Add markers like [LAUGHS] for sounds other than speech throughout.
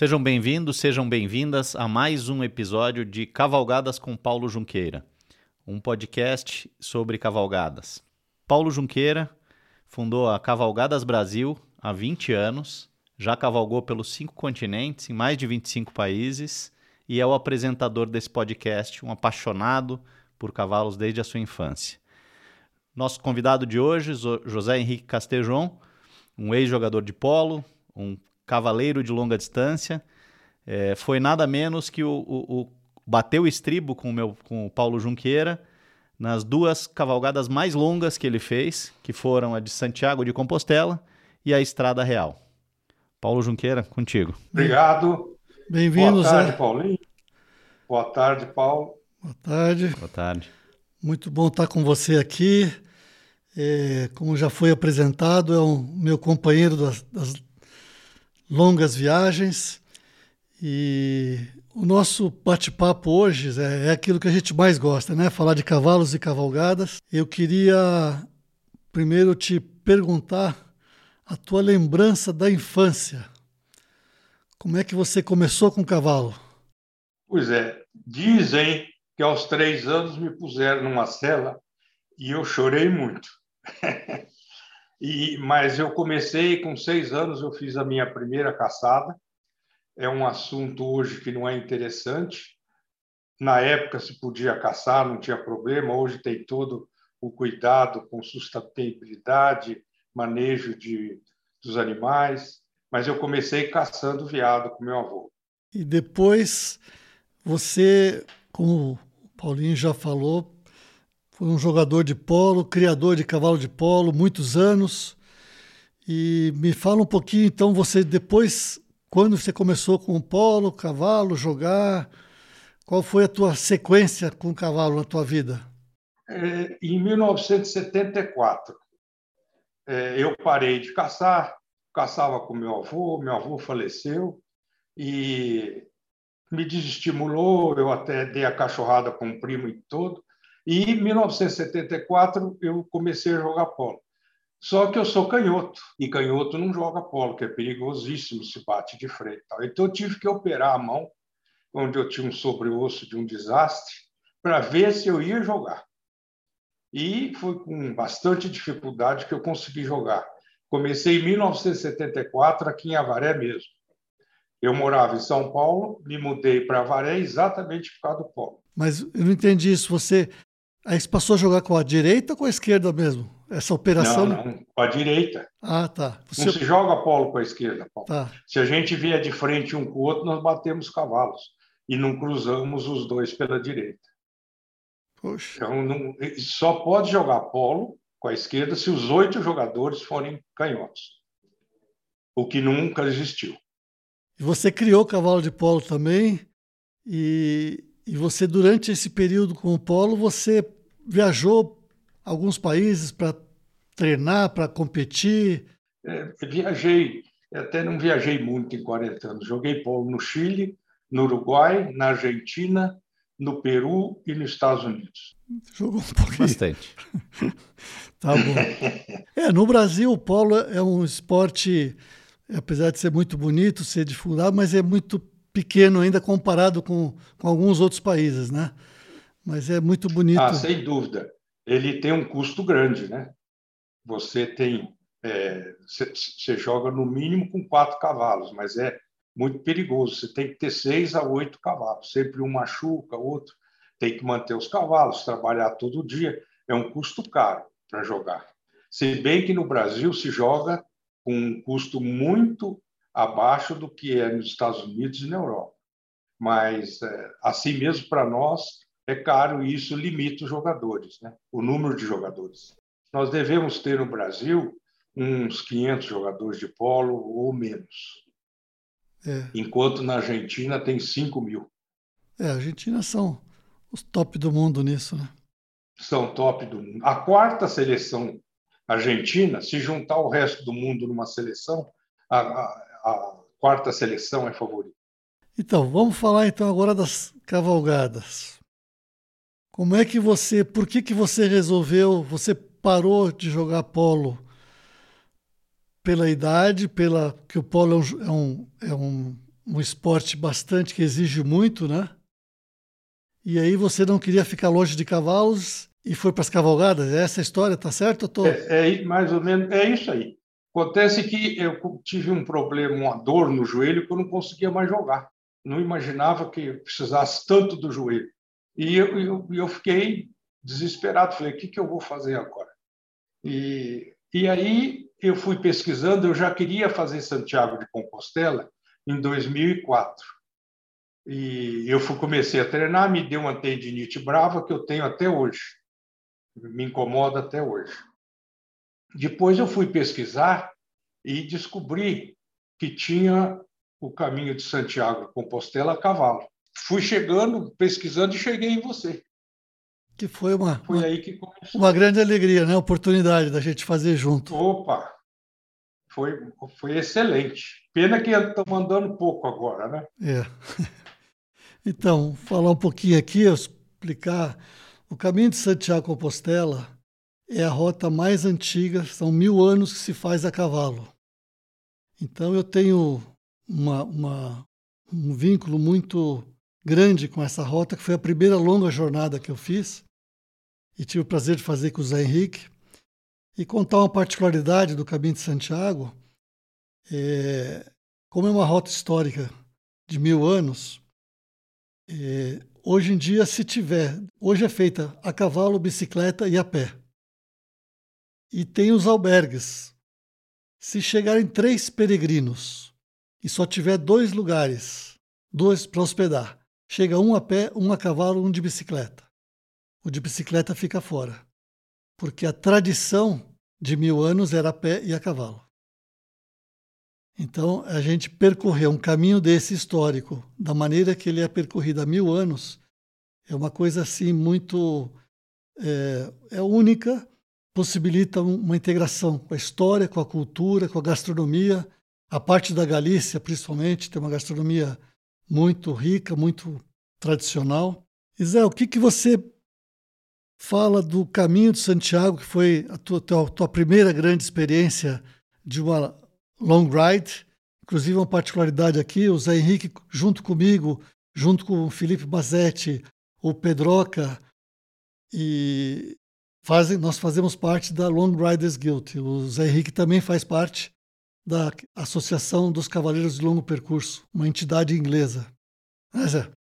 Sejam bem-vindos, sejam bem-vindas a mais um episódio de Cavalgadas com Paulo Junqueira, um podcast sobre cavalgadas. Paulo Junqueira fundou a Cavalgadas Brasil há 20 anos, já cavalgou pelos cinco continentes, em mais de 25 países, e é o apresentador desse podcast, um apaixonado por cavalos desde a sua infância. Nosso convidado de hoje, José Henrique Castejon, um ex-jogador de polo, um cavaleiro de longa distância, é, foi nada menos que o, o, o bateu o estribo com o, meu, com o Paulo Junqueira nas duas cavalgadas mais longas que ele fez, que foram a de Santiago de Compostela e a Estrada Real. Paulo Junqueira, contigo. Obrigado. Bem-vindo, Zé. Boa tarde, Paulinho. Boa tarde, Paulo. Boa tarde. Boa tarde. Muito bom estar com você aqui. É, como já foi apresentado, é o meu companheiro das, das longas viagens. E o nosso bate-papo hoje é, é aquilo que a gente mais gosta, né? Falar de cavalos e cavalgadas. Eu queria primeiro te perguntar a tua lembrança da infância. Como é que você começou com o cavalo? Pois é, dizem que aos três anos me puseram numa cela e eu chorei muito. [LAUGHS] e, mas eu comecei com seis anos, eu fiz a minha primeira caçada. É um assunto hoje que não é interessante. Na época se podia caçar, não tinha problema. Hoje tem todo o cuidado com sustentabilidade, manejo de, dos animais. Mas eu comecei caçando veado com meu avô. E depois você, como o Paulinho já falou, foi um jogador de polo, criador de cavalo de polo, muitos anos. E me fala um pouquinho, então, você depois, quando você começou com o polo, cavalo, jogar, qual foi a tua sequência com o cavalo na tua vida? É, em 1974, é, eu parei de caçar, caçava com meu avô, meu avô faleceu, e me desestimulou, eu até dei a cachorrada com o primo e todo, e em 1974 eu comecei a jogar polo. Só que eu sou canhoto, e canhoto não joga polo, que é perigosíssimo, se bate de frente. Então eu tive que operar a mão, onde eu tinha um sobreosso de um desastre, para ver se eu ia jogar. E foi com bastante dificuldade que eu consegui jogar. Comecei em 1974 aqui em Avaré mesmo. Eu morava em São Paulo, me mudei para Avaré exatamente por causa do polo. Mas eu não entendi isso. Você Aí você passou a jogar com a direita ou com a esquerda mesmo? Essa operação? Não, não com a direita. Ah, tá. Você... Não se joga polo com a esquerda, Paulo. Tá. Se a gente vier de frente um com o outro, nós batemos cavalos e não cruzamos os dois pela direita. Poxa. Então, não... só pode jogar polo com a esquerda se os oito jogadores forem canhotos, o que nunca existiu. E você criou cavalo de polo também e e você, durante esse período com o Polo, você viajou alguns países para treinar, para competir? É, viajei, até não viajei muito em 40 anos. Joguei polo no Chile, no Uruguai, na Argentina, no Peru e nos Estados Unidos. Jogou um pouquinho. Bastante. [LAUGHS] tá bom. É, no Brasil, o polo é um esporte, apesar de ser muito bonito, ser difundido, mas é muito pequeno ainda comparado com, com alguns outros países, né? Mas é muito bonito. Ah, sem dúvida. Ele tem um custo grande, né? Você tem, você é, joga no mínimo com quatro cavalos, mas é muito perigoso. Você tem que ter seis a oito cavalos. Sempre um machuca, outro tem que manter os cavalos, trabalhar todo dia. É um custo caro para jogar. Se bem que no Brasil se joga com um custo muito abaixo do que é nos Estados Unidos e na Europa. Mas, é, assim mesmo, para nós, é caro e isso limita os jogadores, né? o número de jogadores. Nós devemos ter no Brasil uns 500 jogadores de polo ou menos. É. Enquanto na Argentina tem 5 mil. É, a Argentina são os top do mundo nisso, né? São top do mundo. A quarta seleção argentina, se juntar o resto do mundo numa seleção, a, a, a quarta seleção é favorita. Então, vamos falar então agora das cavalgadas. Como é que você, por que que você resolveu, você parou de jogar polo pela idade, pela que o polo é um, é um, um esporte bastante que exige muito, né? E aí você não queria ficar longe de cavalos e foi para as cavalgadas. É essa a história, tá certo? Tô... É, é, mais ou menos, é isso aí. Acontece que eu tive um problema, uma dor no joelho que eu não conseguia mais jogar. Não imaginava que precisasse tanto do joelho. E eu, eu, eu fiquei desesperado. Falei, o que, que eu vou fazer agora? E, e aí eu fui pesquisando. Eu já queria fazer Santiago de Compostela em 2004. E eu fui, comecei a treinar, me deu uma tendinite brava que eu tenho até hoje. Me incomoda até hoje. Depois eu fui pesquisar e descobri que tinha o caminho de Santiago de Compostela a cavalo. Fui chegando, pesquisando e cheguei em você. Que foi uma, foi uma, aí que começou. uma grande alegria, né? Oportunidade da gente fazer junto. Opa! Foi, foi excelente. Pena que estamos andando pouco agora, né? É. [LAUGHS] Então, falar um pouquinho aqui, explicar. O caminho de Santiago Compostela é a rota mais antiga, são mil anos que se faz a cavalo. Então, eu tenho uma, uma, um vínculo muito grande com essa rota, que foi a primeira longa jornada que eu fiz e tive o prazer de fazer com o Zé Henrique. E contar uma particularidade do Caminho de Santiago, é, como é uma rota histórica de mil anos, é, hoje em dia, se tiver, hoje é feita a cavalo, bicicleta e a pé. E tem os albergues. Se chegarem três peregrinos e só tiver dois lugares, dois para hospedar, chega um a pé, um a cavalo, um de bicicleta. O de bicicleta fica fora, porque a tradição de mil anos era a pé e a cavalo. Então, a gente percorrer um caminho desse histórico, da maneira que ele é percorrido há mil anos, é uma coisa assim muito. É, é única, possibilita uma integração com a história, com a cultura, com a gastronomia. A parte da Galícia, principalmente, tem uma gastronomia muito rica, muito tradicional. Isé, o que, que você fala do caminho de Santiago, que foi a tua, tua, tua primeira grande experiência de uma long ride. Inclusive, uma particularidade aqui: o Zé Henrique, junto comigo, junto com o Felipe Bazetti, o Pedroca, e fazem, nós fazemos parte da Long Riders Guild. O Zé Henrique também faz parte da Associação dos Cavaleiros de Longo Percurso, uma entidade inglesa. É?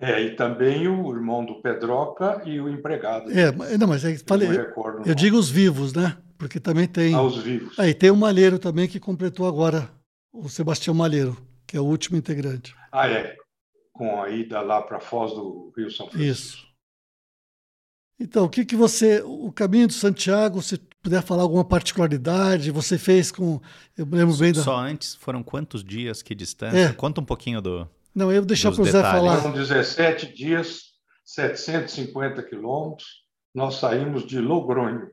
É, e também o irmão do Pedroca e o empregado. É, não, mas é, falei, eu, eu digo os vivos, né? Porque também tem. Aos vivos. Aí tem o Malheiro também que completou agora, o Sebastião Malheiro, que é o último integrante. Ah, é. Com a ida lá para Foz do Rio São Francisco. Isso. Então, o que, que você. O caminho de Santiago, se puder falar alguma particularidade, você fez com. Eu lembro bem da. Só antes, foram quantos dias? Que distância? É. Conta um pouquinho do. Não, eu vou deixar para o Zé falar. Foram 17 dias, 750 quilômetros. Nós saímos de Logronho.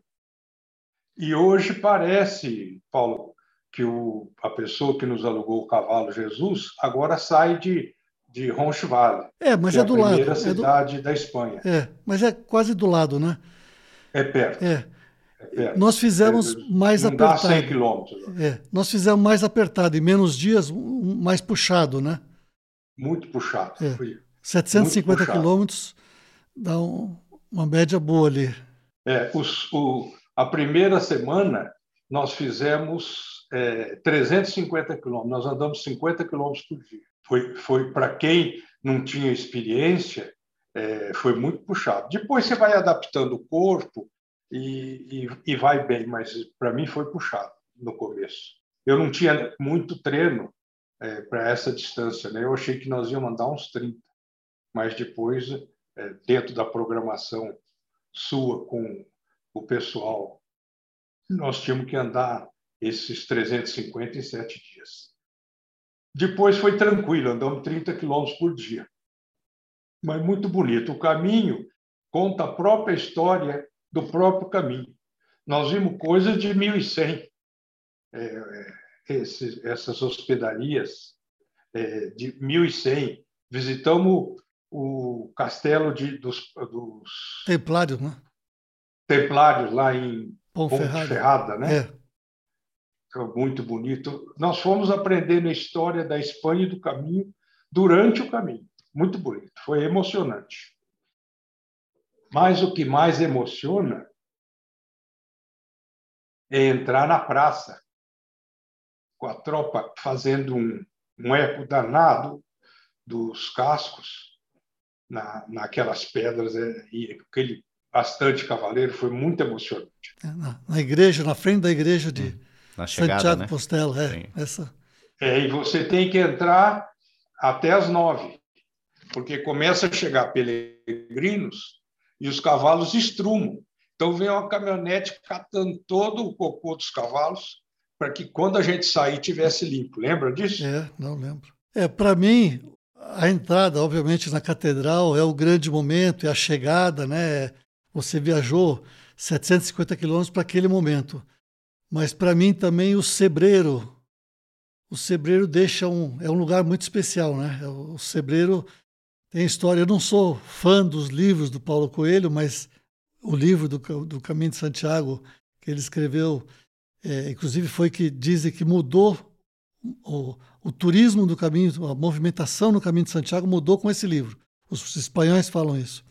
E hoje parece, Paulo, que o, a pessoa que nos alugou o cavalo Jesus agora sai de, de Ronchevale. É, mas é, é do lado. É a primeira cidade do... da Espanha. É, mas é quase do lado, né? É perto. É. é. Nós fizemos é, mais não apertado. Dá 100 quilômetros. É, nós fizemos mais apertado, em menos dias, mais puxado, né? Muito puxado. É. Foi 750 quilômetros dá um, uma média boa ali. É, os, o, a primeira semana, nós fizemos é, 350 quilômetros, nós andamos 50 quilômetros por dia. Foi, foi para quem não tinha experiência, é, foi muito puxado. Depois você vai adaptando o corpo e, e, e vai bem, mas para mim foi puxado no começo. Eu não tinha muito treino é, para essa distância, né? eu achei que nós íamos andar uns 30, mas depois, é, dentro da programação sua com o pessoal, nós tínhamos que andar esses 357 dias. Depois foi tranquilo, andamos 30 quilômetros por dia. Mas muito bonito. O caminho conta a própria história do próprio caminho. Nós vimos coisas de 1100. É, é, esses, essas hospedarias é, de 1100. Visitamos o castelo de, dos, dos Templários, né? Templários lá em Ponferrada, Ferrada, né? É. foi muito bonito. Nós fomos aprendendo a história da Espanha e do caminho durante o caminho. Muito bonito, foi emocionante. Mas o que mais emociona é entrar na praça com a tropa fazendo um, um eco danado dos cascos na, naquelas pedras é, e aquele bastante cavaleiro foi muito emocionante. É, na, na, igreja, na frente da igreja de hum, na chegada, Santiago né? Postela, é, essa. É, e você tem que entrar até as nove, porque começa a chegar peregrinos e os cavalos estrumam. Então vem uma caminhonete catando todo o cocô dos cavalos para que quando a gente sair tivesse limpo. Lembra disso? É, não lembro. É, para mim, a entrada, obviamente, na catedral é o grande momento, é a chegada, né? Você viajou 750 quilômetros para aquele momento. Mas para mim também o Sebreiro, o Sebreiro deixa um é um lugar muito especial, né? O Sebreiro tem história. Eu não sou fã dos livros do Paulo Coelho, mas o livro do, do Caminho de Santiago que ele escreveu, é, inclusive foi que dizem que mudou o, o turismo do caminho, a movimentação no Caminho de Santiago mudou com esse livro. Os espanhóis falam isso.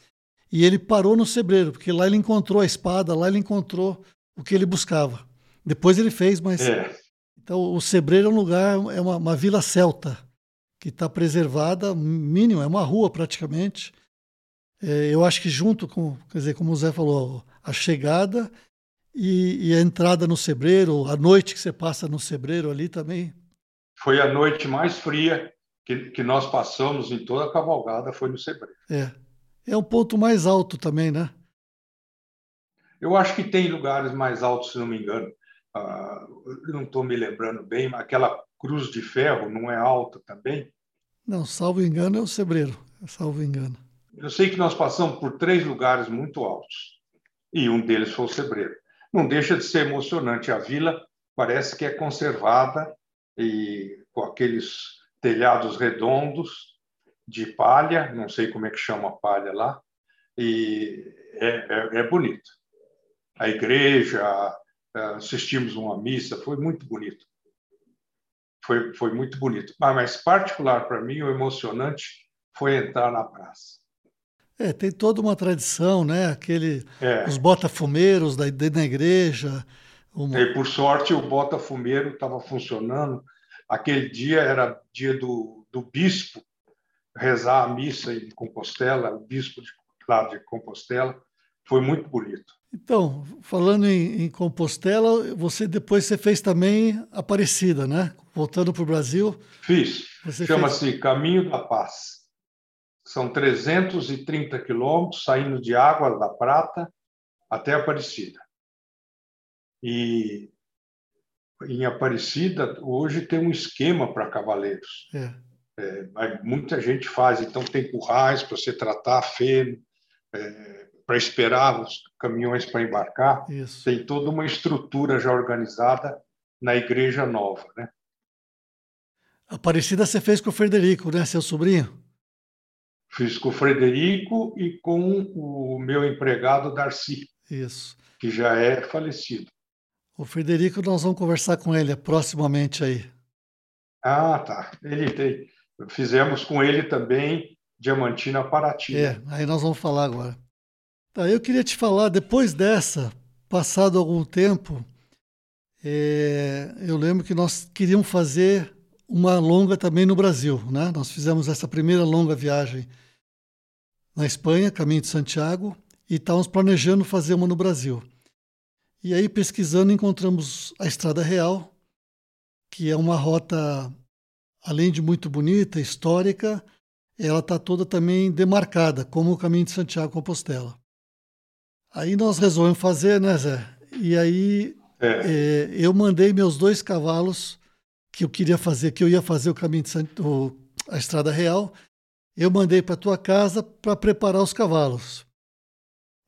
E ele parou no Sebreiro, porque lá ele encontrou a espada, lá ele encontrou o que ele buscava. Depois ele fez, mas. É. Então, o Sebreiro é um lugar, é uma, uma vila celta, que está preservada, mínimo, é uma rua praticamente. É, eu acho que junto com, quer dizer, como o Zé falou, a chegada e, e, a entrada no Sebreiro, a noite que você passa no Sebreiro ali também. Foi a noite mais fria que, que nós passamos em toda a cavalgada, foi no Sebreiro. É. É o ponto mais alto também, né? Eu acho que tem lugares mais altos, se não me engano. Uh, não estou me lembrando bem, mas aquela cruz de ferro não é alta também? Não, salvo engano é o Sebreiro, salvo engano. Eu sei que nós passamos por três lugares muito altos e um deles foi o Sebreiro. Não deixa de ser emocionante. A vila parece que é conservada e com aqueles telhados redondos de palha, não sei como é que chama a palha lá, e é, é, é bonito. A igreja, assistimos uma missa, foi muito bonito. Foi, foi muito bonito. Mas, mas particular para mim, o emocionante foi entrar na praça. É, tem toda uma tradição, né? Aquele, é. Os botafumeiros da, da igreja. Uma... E, por sorte, o botafumeiro estava funcionando. Aquele dia era dia do, do bispo rezar a missa em Compostela, o bispo de, lá de Compostela. Foi muito bonito. Então, falando em, em, Compostela, você depois você fez também Aparecida, né? Voltando para o Brasil. Fiz. Chama-se fez... Caminho da Paz. São 330 quilômetros saindo de Água da Prata até Aparecida. E em Aparecida, hoje tem um esquema para cavaleiros. É. É, muita gente faz, então tem currais para você tratar feno, é, para esperar os caminhões para embarcar. Isso. Tem toda uma estrutura já organizada na Igreja Nova. Né? Aparecida você fez com o Frederico, né, seu sobrinho? Fiz com o Frederico e com o meu empregado Darcy. Isso. Que já é falecido. O Frederico, nós vamos conversar com ele proximamente aí. Ah, tá. Ele tem. Fizemos com ele também Diamantina Paraty. É, aí nós vamos falar agora. Tá, eu queria te falar, depois dessa, passado algum tempo, é, eu lembro que nós queríamos fazer uma longa também no Brasil. Né? Nós fizemos essa primeira longa viagem na Espanha, caminho de Santiago, e estávamos planejando fazer uma no Brasil. E aí, pesquisando, encontramos a Estrada Real, que é uma rota, além de muito bonita, histórica, ela está toda também demarcada, como o caminho de Santiago Compostela. Aí nós resolvemos fazer, né, Zé? E aí é. É, eu mandei meus dois cavalos que eu queria fazer, que eu ia fazer o caminho de Santiago, a Estrada Real, eu mandei para tua casa para preparar os cavalos.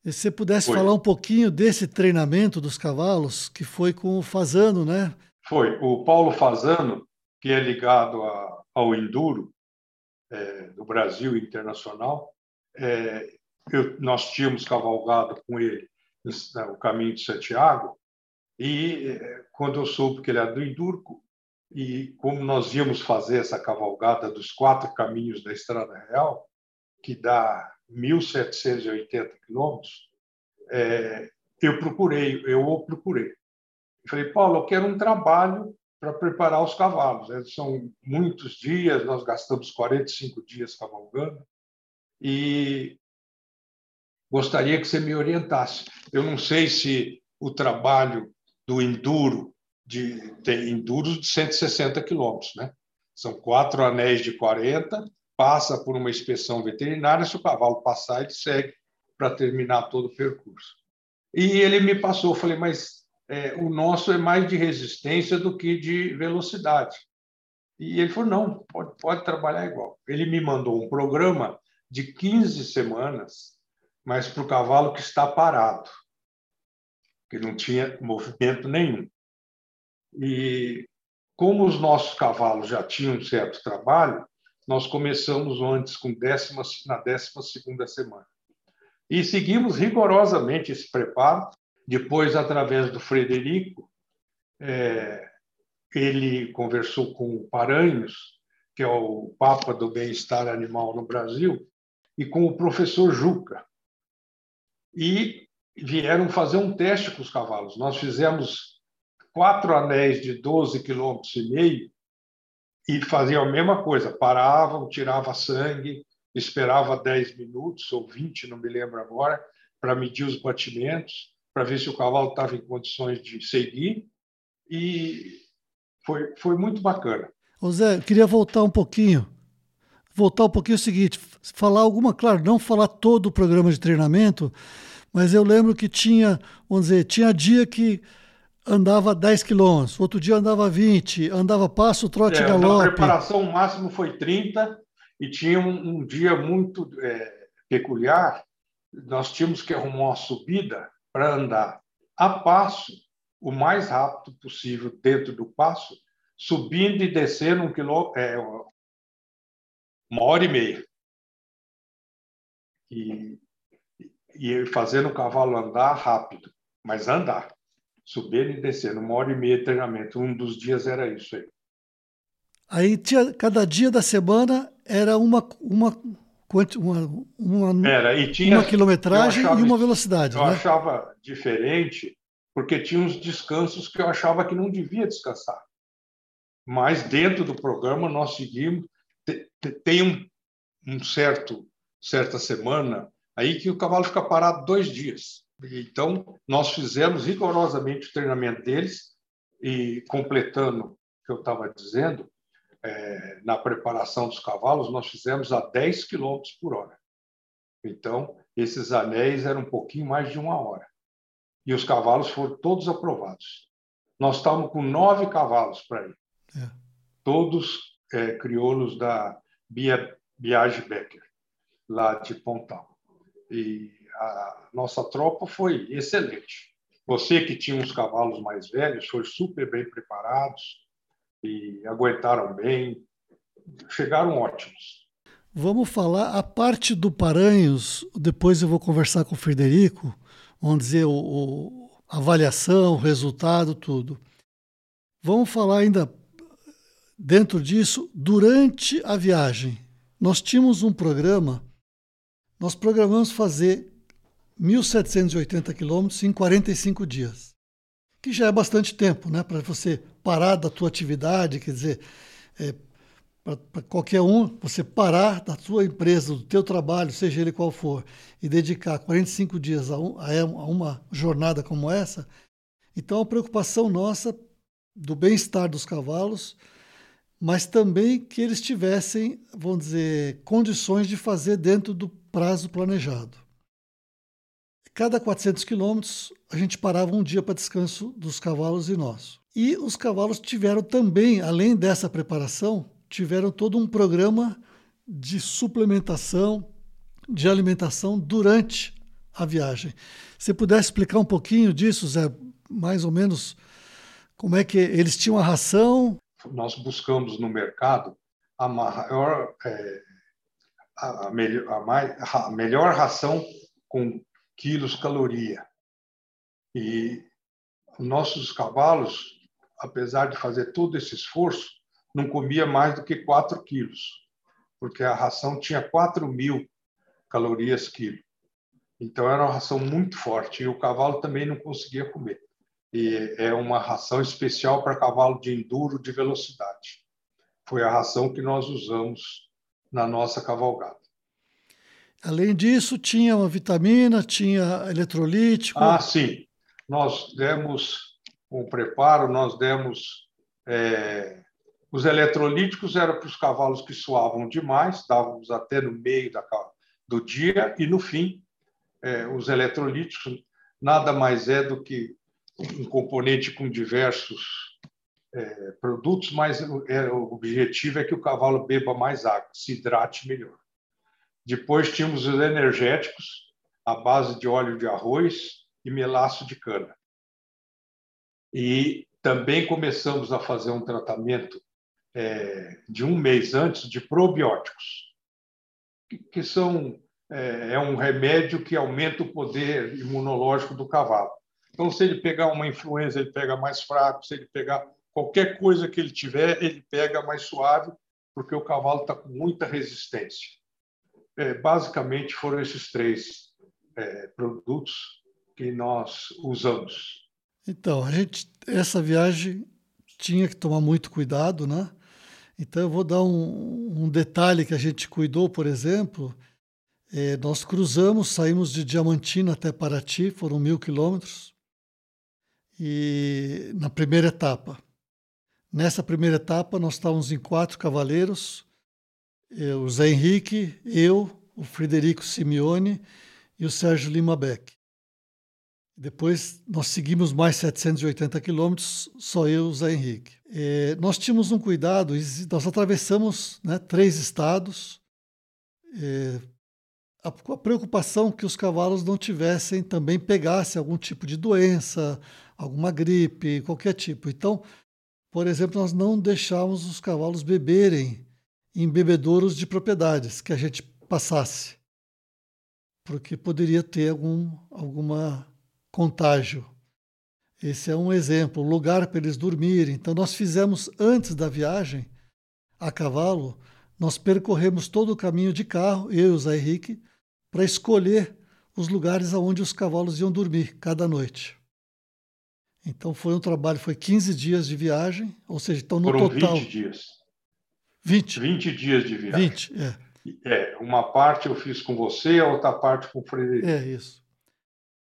E se você pudesse foi. falar um pouquinho desse treinamento dos cavalos, que foi com o Fazano, né? Foi. O Paulo Fazano, que é ligado a, ao Enduro é, do Brasil Internacional, é, eu, nós tínhamos cavalgado com ele o caminho de Santiago E eh, quando eu soube que ele era do Endurco, e como nós íamos fazer essa cavalgada dos quatro caminhos da Estrada Real, que dá 1.780 quilômetros, é, eu procurei, eu o procurei. Falei, Paulo, eu quero um trabalho para preparar os cavalos. Né? São muitos dias, nós gastamos 45 dias cavalgando, e gostaria que você me orientasse. Eu não sei se o trabalho do enduro, de, tem enduros de 160 quilômetros, né? São quatro anéis de 40, passa por uma inspeção veterinária, se o cavalo passar, ele segue para terminar todo o percurso. E ele me passou, falei, mas é, o nosso é mais de resistência do que de velocidade. E ele falou, não, pode, pode trabalhar igual. Ele me mandou um programa de 15 semanas, mas para o cavalo que está parado, que não tinha movimento nenhum. E como os nossos cavalos já tinham um certo trabalho, nós começamos antes com décima, na 12 segunda semana. E seguimos rigorosamente esse preparo. Depois, através do Frederico, é, ele conversou com o Paranhos, que é o Papa do Bem-Estar Animal no Brasil, e com o professor Juca. E vieram fazer um teste com os cavalos. Nós fizemos quatro anéis de 12 quilômetros e meio e faziam a mesma coisa, paravam, tirava sangue, esperava 10 minutos ou 20, não me lembro agora, para medir os batimentos, para ver se o cavalo estava em condições de seguir e foi, foi muito bacana. Ô Zé, eu queria voltar um pouquinho voltar um pouquinho o seguinte, falar alguma, claro, não falar todo o programa de treinamento, mas eu lembro que tinha, vamos dizer, tinha dia que andava 10 quilômetros, outro dia andava 20, andava passo, trote, é, galope. A preparação máximo foi 30 e tinha um, um dia muito é, peculiar, nós tínhamos que arrumar uma subida para andar a passo, o mais rápido possível dentro do passo, subindo e descendo um quilômetro, é, uma hora e meia. E, e fazendo o cavalo andar rápido, mas andar, subindo e descendo, uma hora e meia de treinamento. Um dos dias era isso aí. Aí tinha, cada dia da semana era uma, uma, uma, uma, era, e tinha, uma quilometragem achava, e uma velocidade. Eu né? achava diferente, porque tinha uns descansos que eu achava que não devia descansar. Mas dentro do programa nós seguimos tem um, um certo certa semana aí que o cavalo fica parado dois dias. Então, nós fizemos rigorosamente o treinamento deles e, completando o que eu estava dizendo, é, na preparação dos cavalos, nós fizemos a 10 km por hora. Então, esses anéis eram um pouquinho mais de uma hora. E os cavalos foram todos aprovados. Nós estávamos com nove cavalos para ir. É. Todos é, crioulos da Bia, Biage Becker, lá de Pontal. E a nossa tropa foi excelente. Você que tinha uns cavalos mais velhos, foi super bem preparados e aguentaram bem, chegaram ótimos. Vamos falar a parte do Paranhos, depois eu vou conversar com o Frederico, vamos dizer o, o avaliação, o resultado, tudo. Vamos falar ainda dentro disso, durante a viagem, nós tínhamos um programa, nós programamos fazer 1.780 quilômetros em 45 dias, que já é bastante tempo, né, para você parar da tua atividade, quer dizer, é, para qualquer um, você parar da sua empresa, do teu trabalho, seja ele qual for, e dedicar 45 dias a, um, a uma jornada como essa, então a preocupação nossa do bem-estar dos cavalos, mas também que eles tivessem, vamos dizer, condições de fazer dentro do prazo planejado. Cada 400 quilômetros, a gente parava um dia para descanso dos cavalos e nós. E os cavalos tiveram também, além dessa preparação, tiveram todo um programa de suplementação, de alimentação durante a viagem. Se pudesse explicar um pouquinho disso, Zé, mais ou menos como é que eles tinham a ração nós buscamos no mercado a maior, é, a, melhor, a, mais, a melhor ração com quilos caloria. E nossos cavalos, apesar de fazer todo esse esforço, não comia mais do que 4 quilos, porque a ração tinha 4 mil calorias quilo. Então era uma ração muito forte e o cavalo também não conseguia comer. E é uma ração especial para cavalo de enduro de velocidade. Foi a ração que nós usamos na nossa cavalgada. Além disso, tinha uma vitamina, tinha eletrolítico. Ah, sim. Nós demos um preparo, nós demos. É, os eletrolíticos eram para os cavalos que suavam demais, dávamos até no meio da, do dia, e no fim, é, os eletrolíticos nada mais é do que um componente com diversos é, produtos, mas é, o objetivo é que o cavalo beba mais água, se hidrate melhor. Depois tínhamos os energéticos, à base de óleo de arroz e melaço de cana. E também começamos a fazer um tratamento é, de um mês antes de probióticos, que, que são é, é um remédio que aumenta o poder imunológico do cavalo. Então, se ele pegar uma influenza, ele pega mais fraco. Se ele pegar qualquer coisa que ele tiver, ele pega mais suave, porque o cavalo está com muita resistência é, basicamente foram esses três é, produtos que nós usamos. Então, a gente, essa viagem tinha que tomar muito cuidado, né? Então, eu vou dar um, um detalhe que a gente cuidou, por exemplo. É, nós cruzamos, saímos de Diamantina até Paraty, foram mil quilômetros, e na primeira etapa. Nessa primeira etapa, nós estávamos em quatro cavaleiros, o Zé Henrique, eu, o Frederico Simeone e o Sérgio Lima Beck. Depois nós seguimos mais 780 quilômetros, só eu e o Zé Henrique. É, nós tínhamos um cuidado, nós atravessamos né, três estados, é, a, a preocupação que os cavalos não tivessem, também pegassem algum tipo de doença, alguma gripe, qualquer tipo. Então, por exemplo, nós não deixávamos os cavalos beberem em bebedouros de propriedades que a gente passasse, porque poderia ter algum alguma contágio. Esse é um exemplo, lugar para eles dormirem. Então nós fizemos antes da viagem a cavalo, nós percorremos todo o caminho de carro, eu e o Zé Henrique, para escolher os lugares aonde os cavalos iam dormir cada noite. Então foi um trabalho, foi 15 dias de viagem, ou seja, então no Foram total 20 dias. 20. 20 dias de viagem. 20, é. É, uma parte eu fiz com você, a outra parte com o Frederico. É isso.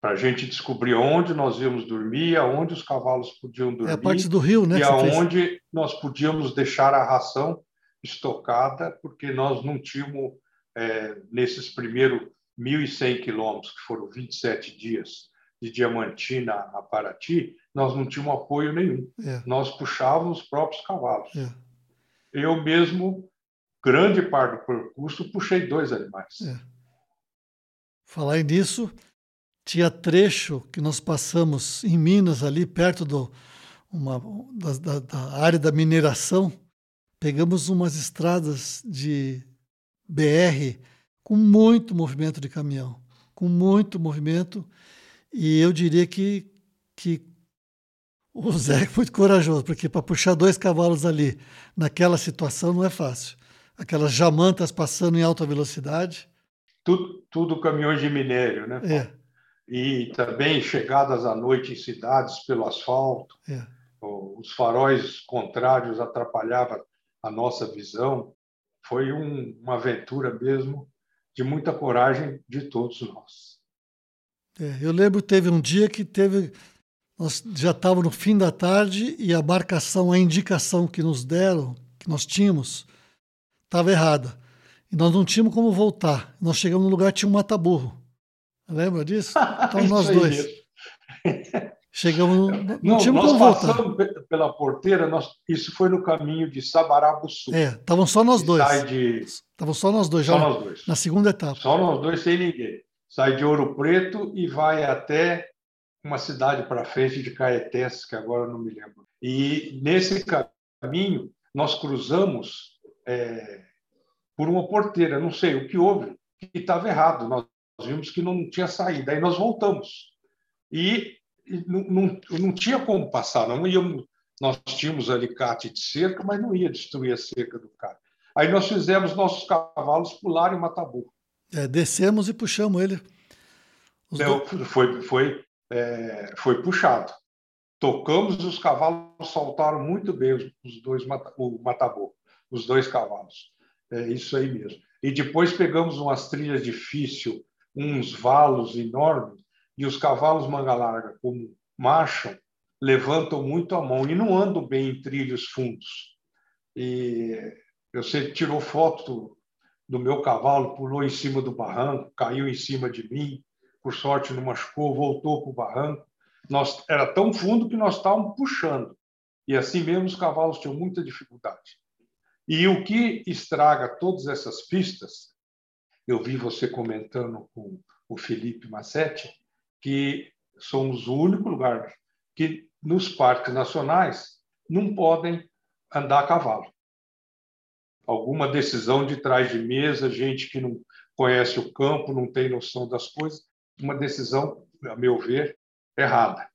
Para a gente descobrir onde nós íamos dormir, aonde os cavalos podiam dormir. É a parte do rio, né? E aonde nós podíamos deixar a ração estocada, porque nós não tínhamos, é, nesses primeiros 1.100 quilômetros, que foram 27 dias, de Diamantina a Paraty, nós não tínhamos apoio nenhum. É. Nós puxávamos os próprios cavalos. É. Eu mesmo, grande parte do percurso, puxei dois animais. É. Falar nisso, tinha trecho que nós passamos em Minas, ali perto do, uma, da, da área da mineração. Pegamos umas estradas de BR com muito movimento de caminhão, com muito movimento. E eu diria que, que o Zé é muito corajoso, porque para puxar dois cavalos ali naquela situação não é fácil. Aquelas jamantas passando em alta velocidade. Tudo, tudo caminhões de minério, né? É. E também chegadas à noite em cidades pelo asfalto. É. Os faróis contrários atrapalhavam a nossa visão. Foi um, uma aventura mesmo de muita coragem de todos nós. É, eu lembro teve um dia que teve nós já estávamos no fim da tarde e a marcação, a indicação que nos deram, que nós tínhamos, estava errada. E nós não tínhamos como voltar. Nós chegamos no lugar tinha um mataburro. Lembra disso? [LAUGHS] Então nós dois. Chegamos, não, não tínhamos como voltar. pela porteira, nós, isso foi no caminho de Sabarabuçu. É, estavam só nós dois. Estavam só nós dois, só já nós dois. na segunda etapa. Só nós dois sem ninguém. Sai de Ouro Preto e vai até uma cidade para frente de Caetés, que agora não me lembro. E nesse caminho nós cruzamos é, por uma porteira, não sei o que houve, que estava errado. Nós vimos que não tinha saída. Aí nós voltamos. E não, não, não tinha como passar, não íamos, nós tínhamos alicate de cerca, mas não ia destruir a cerca do cara. Aí nós fizemos nossos cavalos pularem o matabu. É, descemos e puxamos ele. É, foi, foi, é, foi puxado. Tocamos, os cavalos saltaram muito bem, os, os dois o matabu, os dois cavalos. É isso aí mesmo. E depois pegamos umas trilhas difíceis, uns valos enormes, e os cavalos manga larga, como marcham, levantam muito a mão e não andam bem em trilhos fundos. E você tirou foto do meu cavalo, pulou em cima do barranco, caiu em cima de mim, por sorte não machucou, voltou para o barranco. Nós, era tão fundo que nós estávamos puxando. E assim mesmo os cavalos tinham muita dificuldade. E o que estraga todas essas pistas, eu vi você comentando com o Felipe Massetti, que somos o único lugar que nos parques nacionais não podem andar a cavalo. Alguma decisão de trás de mesa, gente que não conhece o campo, não tem noção das coisas, uma decisão, a meu ver, errada.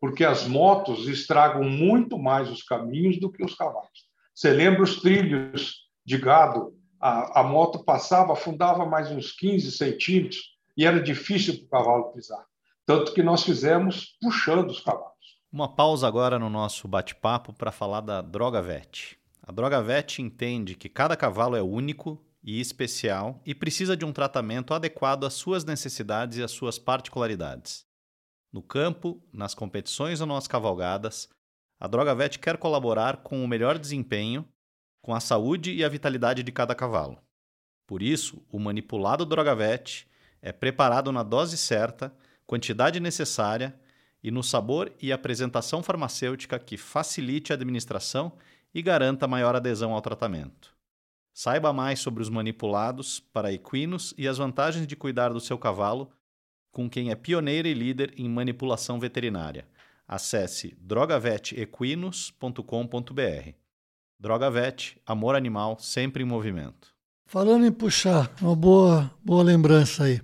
Porque as motos estragam muito mais os caminhos do que os cavalos. Você lembra os trilhos de gado? A, a moto passava, afundava mais uns 15 centímetros e era difícil para o cavalo pisar. Tanto que nós fizemos puxando os cavalos. Uma pausa agora no nosso bate-papo para falar da droga VET. A droga VET entende que cada cavalo é único e especial e precisa de um tratamento adequado às suas necessidades e às suas particularidades. No campo, nas competições ou nas cavalgadas, a Droga VET quer colaborar com o melhor desempenho, com a saúde e a vitalidade de cada cavalo. Por isso, o manipulado Droga VET é preparado na dose certa quantidade necessária e no sabor e apresentação farmacêutica que facilite a administração e garanta maior adesão ao tratamento. Saiba mais sobre os manipulados para equinos e as vantagens de cuidar do seu cavalo com quem é pioneiro e líder em manipulação veterinária. Acesse drogavetequinos.com.br. Drogavet, amor animal sempre em movimento. Falando em puxar, uma boa, boa lembrança aí.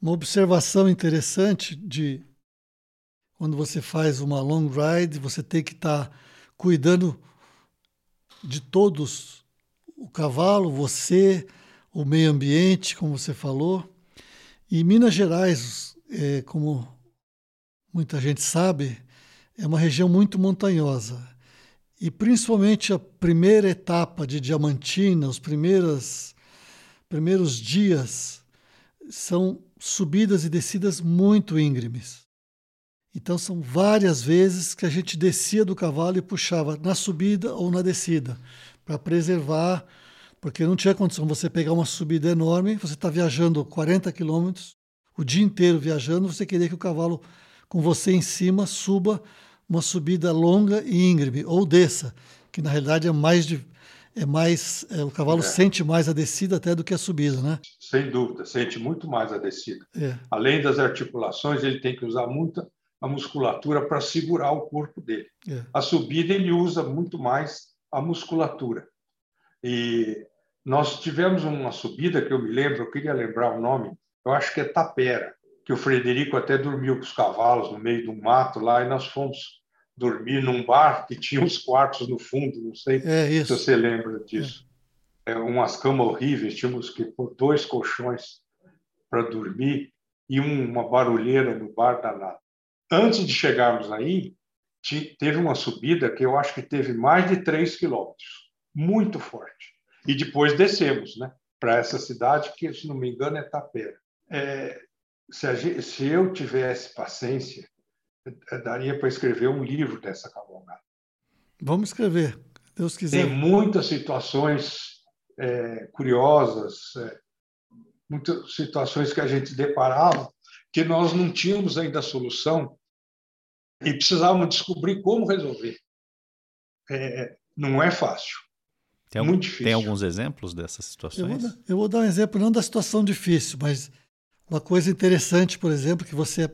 Uma observação interessante de quando você faz uma long ride, você tem que estar tá cuidando de todos, o cavalo, você, o meio ambiente, como você falou. E Minas Gerais, é, como muita gente sabe, é uma região muito montanhosa. E principalmente a primeira etapa de Diamantina, os primeiros, primeiros dias, são subidas e descidas muito íngremes. Então são várias vezes que a gente descia do cavalo e puxava na subida ou na descida, para preservar, porque não tinha condição você pegar uma subida enorme, você está viajando 40 quilômetros, o dia inteiro viajando, você queria que o cavalo com você em cima suba uma subida longa e íngreme, ou desça, que na realidade é mais de é mais é, o cavalo é. sente mais a descida até do que a subida, né? Sem dúvida, sente muito mais a descida. É. Além das articulações, ele tem que usar muita a musculatura para segurar o corpo dele. É. A subida ele usa muito mais a musculatura. E nós tivemos uma subida que eu me lembro, eu queria lembrar o nome, eu acho que é Tapera, que o Frederico até dormiu com os cavalos no meio do mato lá e nós fomos dormir num bar que tinha uns quartos no fundo, não sei é se você lembra disso. É. é. umas camas horríveis, tínhamos que pôr dois colchões para dormir e uma barulheira no bar danado. Antes de chegarmos aí, teve uma subida que eu acho que teve mais de 3 quilômetros, muito forte. E depois descemos né, para essa cidade, que, se não me engano, é Tapera. É, se, gente, se eu tivesse paciência, daria para escrever um livro dessa cavalgada. Vamos escrever, Deus quiser. Tem muitas situações é, curiosas, é, muitas situações que a gente deparava que nós não tínhamos ainda a solução e precisávamos descobrir como resolver. É, não é fácil. Tem, muito difícil. Tem alguns exemplos dessas situações? Eu vou, dar, eu vou dar um exemplo, não da situação difícil, mas uma coisa interessante, por exemplo, que você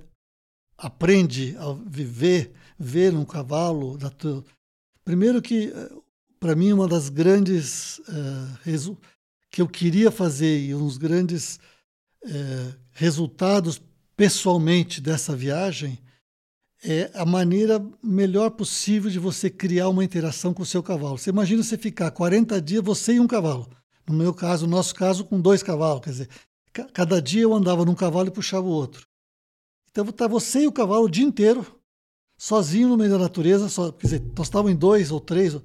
aprende a viver, ver um cavalo. Tu... Primeiro que, eh, para mim, uma das grandes uh, que eu queria fazer e um dos grandes uh, resultados pessoalmente dessa viagem é a maneira melhor possível de você criar uma interação com o seu cavalo. Você imagina você ficar 40 dias você e um cavalo. No meu caso, no nosso caso, com dois cavalos. Quer dizer, cada dia eu andava num cavalo e puxava o outro. Então tá você e o cavalo o dia inteiro, sozinho no meio da natureza. Só, quer dizer, nós estávamos em dois ou três,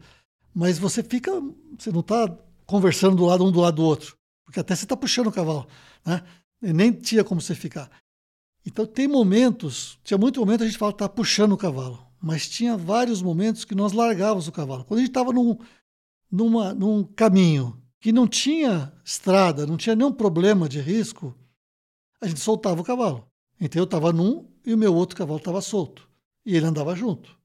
mas você fica, você não está conversando do lado um do lado do outro, porque até você está puxando o cavalo, né? Nem tinha como você ficar. Então tem momentos, tinha muito momento a gente fala tá puxando o cavalo, mas tinha vários momentos que nós largávamos o cavalo. Quando a gente estava num, num caminho que não tinha estrada, não tinha nenhum problema de risco, a gente soltava o cavalo. Então eu estava num e o meu outro cavalo estava solto. E ele andava junto.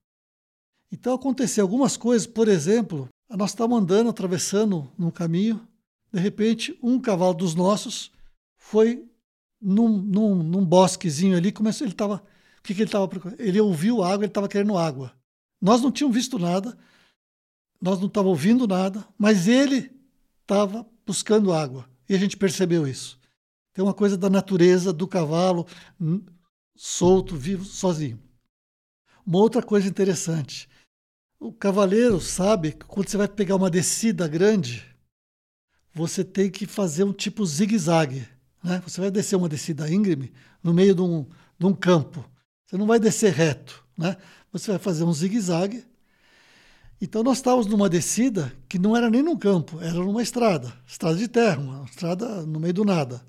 Então aconteceu algumas coisas, por exemplo, nós estávamos andando, atravessando num caminho, de repente um cavalo dos nossos foi num, num, num bosquezinho ali, começou, ele estava. O que, que ele estava procurando? Ele ouviu água, ele estava querendo água. Nós não tínhamos visto nada, nós não estávamos ouvindo nada, mas ele estava buscando água. E a gente percebeu isso. Tem uma coisa da natureza do cavalo solto, vivo, sozinho. Uma outra coisa interessante. O cavaleiro sabe que quando você vai pegar uma descida grande, você tem que fazer um tipo zigue-zague. Né? Você vai descer uma descida íngreme no meio de um, de um campo. Você não vai descer reto. Né? Você vai fazer um zigue-zague. Então nós estávamos numa descida que não era nem num campo, era numa estrada, estrada de terra, uma estrada no meio do nada.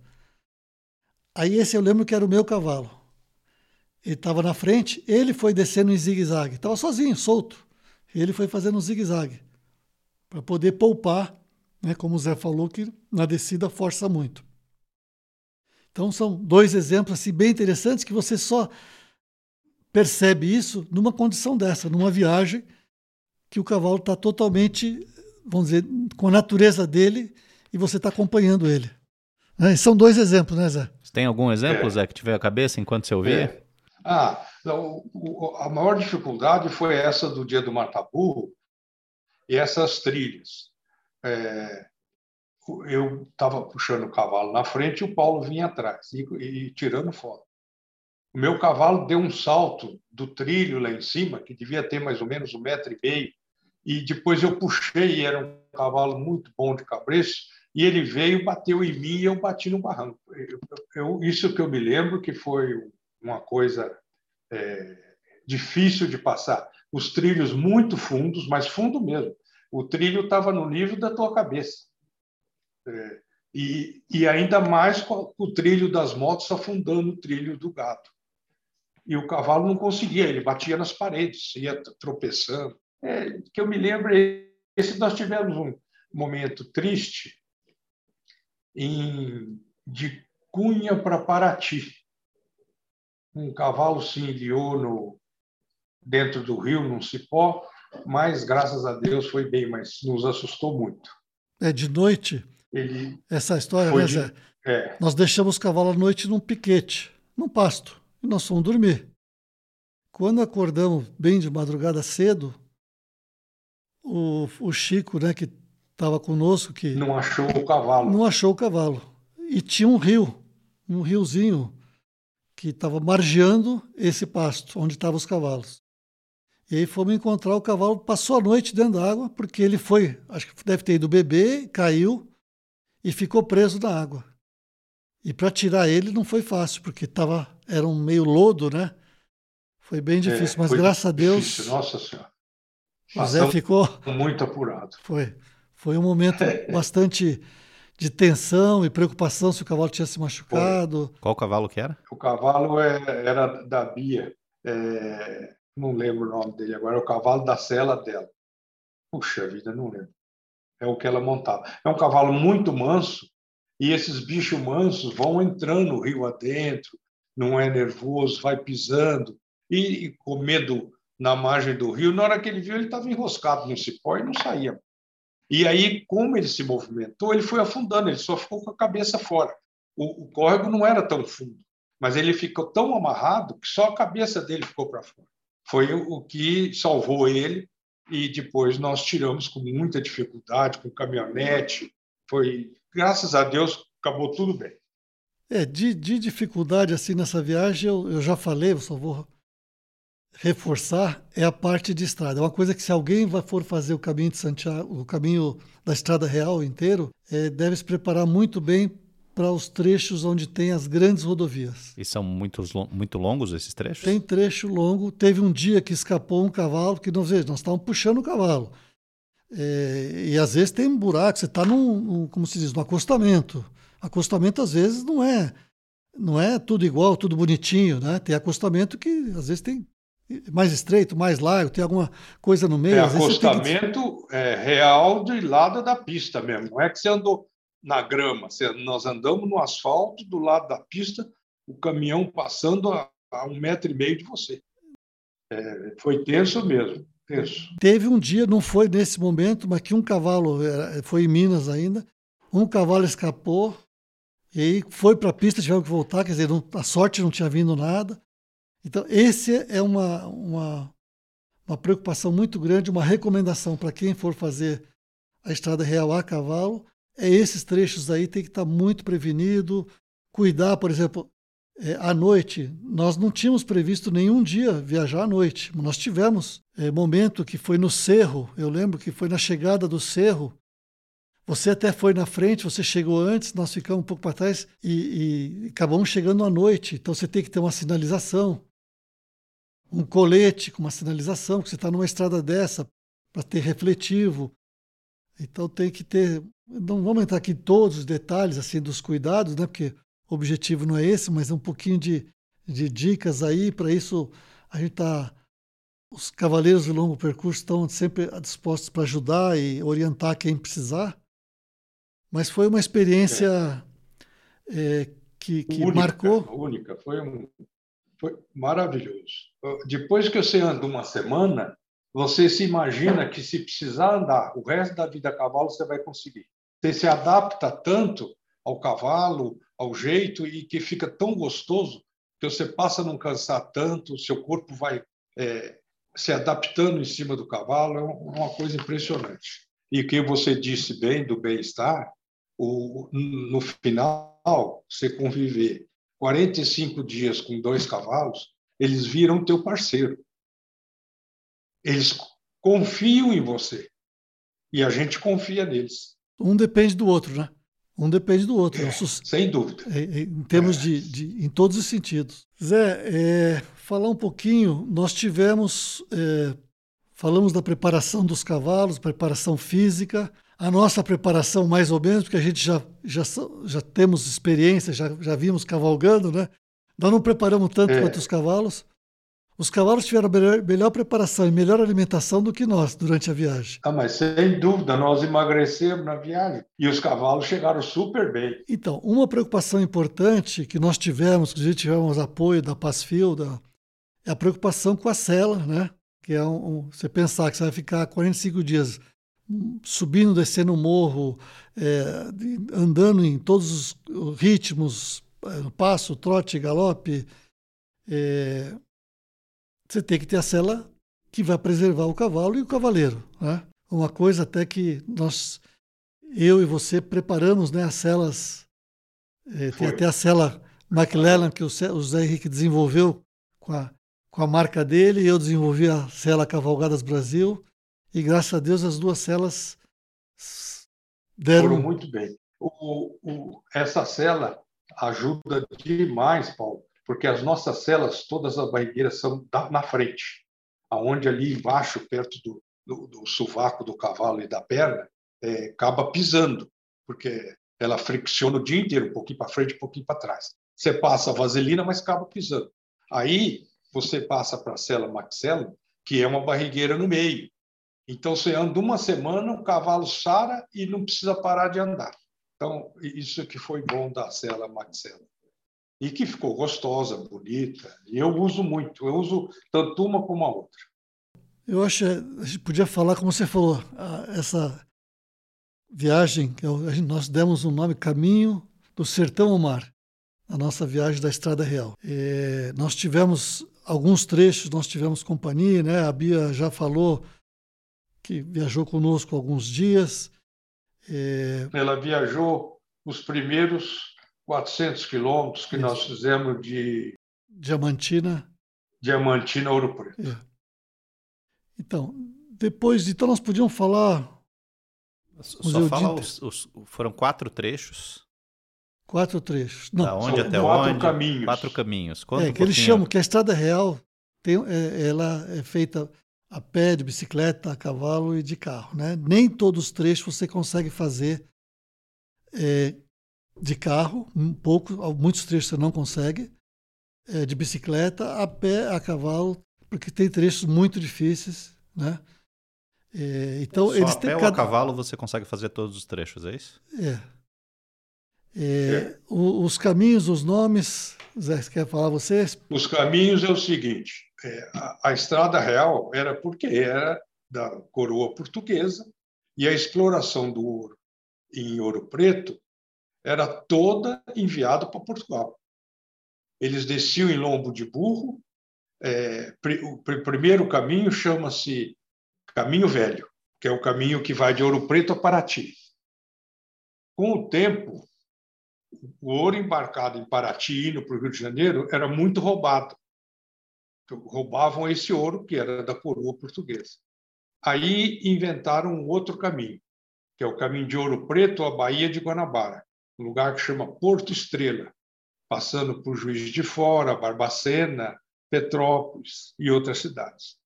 Aí esse eu lembro que era o meu cavalo. Ele estava na frente, ele foi descendo em zigue-zague. Estava sozinho, solto. Ele foi fazendo um zigue-zague para poder poupar, né, como o Zé falou, que na descida força muito. Então são dois exemplos assim, bem interessantes que você só percebe isso numa condição dessa, numa viagem que o cavalo está totalmente, vamos dizer, com a natureza dele e você está acompanhando ele. Né? São dois exemplos, né, Zé? Você tem algum exemplo, é. Zé, que tiver a cabeça enquanto você ouvia? É. Ah, o, a maior dificuldade foi essa do dia do Mataburro e essas trilhas. É, eu estava puxando o cavalo na frente e o Paulo vinha atrás e, e tirando foto. O meu cavalo deu um salto do trilho lá em cima, que devia ter mais ou menos um metro e meio, e depois eu puxei, era um cavalo muito bom de cabreço, e ele veio, bateu em mim e eu bati no barranco. Eu, eu, isso que eu me lembro que foi uma coisa é, difícil de passar. Os trilhos muito fundos, mas fundo mesmo. O trilho estava no nível da tua cabeça. É, e, e ainda mais com o trilho das motos afundando o trilho do gato. E o cavalo não conseguia, ele batia nas paredes, ia tropeçando. É, que eu me lembro, esse nós tivemos um momento triste, em, de Cunha para Paraty. Um cavalo se enviou no, dentro do rio, num cipó, mas graças a Deus foi bem, mas nos assustou muito. É de noite? Ele Essa história, né, Zé? É. Nós deixamos o cavalo à noite num piquete, num pasto, e nós fomos dormir. Quando acordamos bem de madrugada cedo, o, o Chico, né, que estava conosco que não achou o cavalo. Não achou o cavalo. E tinha um rio, um riozinho que estava margeando esse pasto onde estavam os cavalos. E aí fomos encontrar o cavalo, passou a noite dentro da água, porque ele foi, acho que deve ter ido beber, caiu e ficou preso na água. E para tirar ele não foi fácil, porque tava, era um meio lodo, né? Foi bem é, difícil, é, mas graças a Deus. Difícil. Nossa Senhora. José ficou. Muito apurado. Foi. Foi um momento [LAUGHS] bastante de tensão e preocupação se o cavalo tinha se machucado. Qual cavalo que era? O cavalo é, era da Bia. É, não lembro o nome dele agora. É o cavalo da cela dela. Puxa vida, não lembro. É o que ela montava. É um cavalo muito manso e esses bichos mansos vão entrando no rio adentro, não é nervoso, vai pisando e, e com medo na margem do rio. Na hora que ele viu, ele estava enroscado no cipó e não saía e aí, como ele se movimentou, ele foi afundando, ele só ficou com a cabeça fora. O, o córrego não era tão fundo, mas ele ficou tão amarrado que só a cabeça dele ficou para fora. Foi o, que salvou ele e depois nós tiramos com muita dificuldade, com caminhonete. Foi, graças a Deus, acabou tudo bem. É, de, de dificuldade assim nessa viagem, eu, eu já falei, eu só vou reforçar é a parte de estrada. É uma coisa que se alguém for fazer o caminho de Santiago, o caminho da Estrada Real inteiro, é, deve se preparar muito bem para os trechos onde tem as grandes rodovias. E são muitos, muito longos esses trechos? Tem trecho longo. Teve um dia que escapou um cavalo, que nós, nós estávamos puxando o cavalo. É, e às vezes tem um buraco, você está num, num, como se diz, no acostamento. Acostamento às vezes não é não é tudo igual, tudo bonitinho, né? Tem acostamento que às vezes tem mais estreito, mais largo, tem alguma coisa no meio. É acostamento que... é, real de lado da pista mesmo. Não é que você andou na grama. Nós andamos no asfalto do lado da pista, o caminhão passando a, a um metro e meio de você. É, foi tenso mesmo, tenso. Teve um dia, não foi nesse momento, mas que um cavalo, foi em Minas ainda, um cavalo escapou e aí foi para a pista, tiveram que voltar, quer dizer, não, a sorte não tinha vindo nada. Então, esse é uma, uma, uma preocupação muito grande, uma recomendação para quem for fazer a estrada real a cavalo, é esses trechos aí tem que estar muito prevenido, cuidar, por exemplo, é, à noite, nós não tínhamos previsto nenhum dia viajar à noite. Nós tivemos é, momento que foi no Cerro, eu lembro que foi na chegada do Cerro. Você até foi na frente, você chegou antes, nós ficamos um pouco para trás e, e acabamos chegando à noite. Então você tem que ter uma sinalização, um colete com uma sinalização, que você está numa estrada dessa para ter refletivo. Então tem que ter não vamos entrar aqui em todos os detalhes assim dos cuidados, né? Porque o objetivo não é esse, mas é um pouquinho de, de dicas aí. Para isso, a gente está. Os cavaleiros de longo percurso estão sempre dispostos para ajudar e orientar quem precisar. Mas foi uma experiência é. Que, que única, marcou. Única, foi, um, foi maravilhoso. Depois que você anda uma semana, você se imagina que se precisar andar o resto da vida a cavalo, você vai conseguir. Você se adapta tanto ao cavalo, ao jeito, e que fica tão gostoso que você passa a não cansar tanto, seu corpo vai é, se adaptando em cima do cavalo, é uma coisa impressionante. E o que você disse bem do bem-estar, no final, você conviver 45 dias com dois cavalos, eles viram teu parceiro. Eles confiam em você. E a gente confia neles. Um depende do outro, né? Um depende do outro. É, sem dúvida. É, é, em termos é. de, de, em todos os sentidos. Zé, é, falar um pouquinho. Nós tivemos, é, falamos da preparação dos cavalos, preparação física. A nossa preparação, mais ou menos, porque a gente já, já, já temos experiência, já, já vimos cavalgando, né? Nós não preparamos tanto quanto os cavalos. Os cavalos tiveram melhor, melhor, preparação e melhor alimentação do que nós durante a viagem. Ah, mas sem dúvida, nós emagrecemos na viagem e os cavalos chegaram super bem. Então, uma preocupação importante que nós tivemos, que a gente tivemos apoio da Pasfil, da, é a preocupação com a cela, né? Que é um, um, você pensar que você vai ficar 45 dias subindo, descendo o morro, é, andando em todos os ritmos, é, passo, trote, galope, é, você tem que ter a cela que vai preservar o cavalo e o cavaleiro. Né? Uma coisa até que nós, eu e você, preparamos né, as celas. É, tem até a cela McLellan que o Zé Henrique desenvolveu com a, com a marca dele, eu desenvolvi a cela Cavalgadas Brasil, e graças a Deus as duas celas deram. Foram muito bem. O, o, essa cela ajuda demais, Paulo, porque as nossas celas, todas as barrigueiras são na frente, aonde ali embaixo, perto do, do, do sovaco do cavalo e da perna, é, acaba pisando, porque ela fricciona o dia inteiro, um pouquinho para frente, um pouquinho para trás. Você passa a vaselina, mas acaba pisando. Aí você passa para a cela maxela, que é uma barrigueira no meio. Então você anda uma semana, o cavalo sara e não precisa parar de andar. Então isso que foi bom da cela maxela e que ficou gostosa, bonita. E eu uso muito, eu uso tanto uma como a outra. Eu acho que a gente podia falar, como você falou, essa viagem, que é nós demos um nome Caminho do Sertão ao Mar, a nossa viagem da Estrada Real. É, nós tivemos alguns trechos, nós tivemos companhia, né? A Bia já falou que viajou conosco alguns dias. É... Ela viajou os primeiros 400 quilômetros que Isso. nós fizemos de Diamantina. Diamantina Ouro Preto. É. Então, depois de. Então, nós podíamos falar. Só fala os, os, Foram quatro trechos. Quatro trechos. Não, da onde até quatro onde? Caminhos. Quatro caminhos. Conta é, um que eles chamam que a estrada real tem, é, ela é feita a pé, de bicicleta, a cavalo e de carro. Né? Nem todos os trechos você consegue fazer é, de carro, um pouco, muitos trechos você não consegue, é, de bicicleta, a pé, a cavalo, porque tem trechos muito difíceis, né? É, então Só eles a pé cada... ou a cavalo você consegue fazer todos os trechos, é isso? É. é, é. O, os caminhos, os nomes, Zé, você quer falar vocês? Os caminhos é o seguinte: é, a, a estrada real era porque era da coroa portuguesa e a exploração do ouro em Ouro Preto era toda enviada para Portugal. Eles desciam em lombo de burro. É, o primeiro caminho chama-se Caminho Velho, que é o caminho que vai de Ouro Preto a Paraty. Com o tempo, o ouro embarcado em Paraty, indo para o Rio de Janeiro, era muito roubado. Então, roubavam esse ouro, que era da coroa portuguesa. Aí inventaram um outro caminho, que é o caminho de Ouro Preto à Baía de Guanabara, um lugar que chama Porto Estrela, passando por Juiz de Fora, Barbacena, Petrópolis e outras cidades.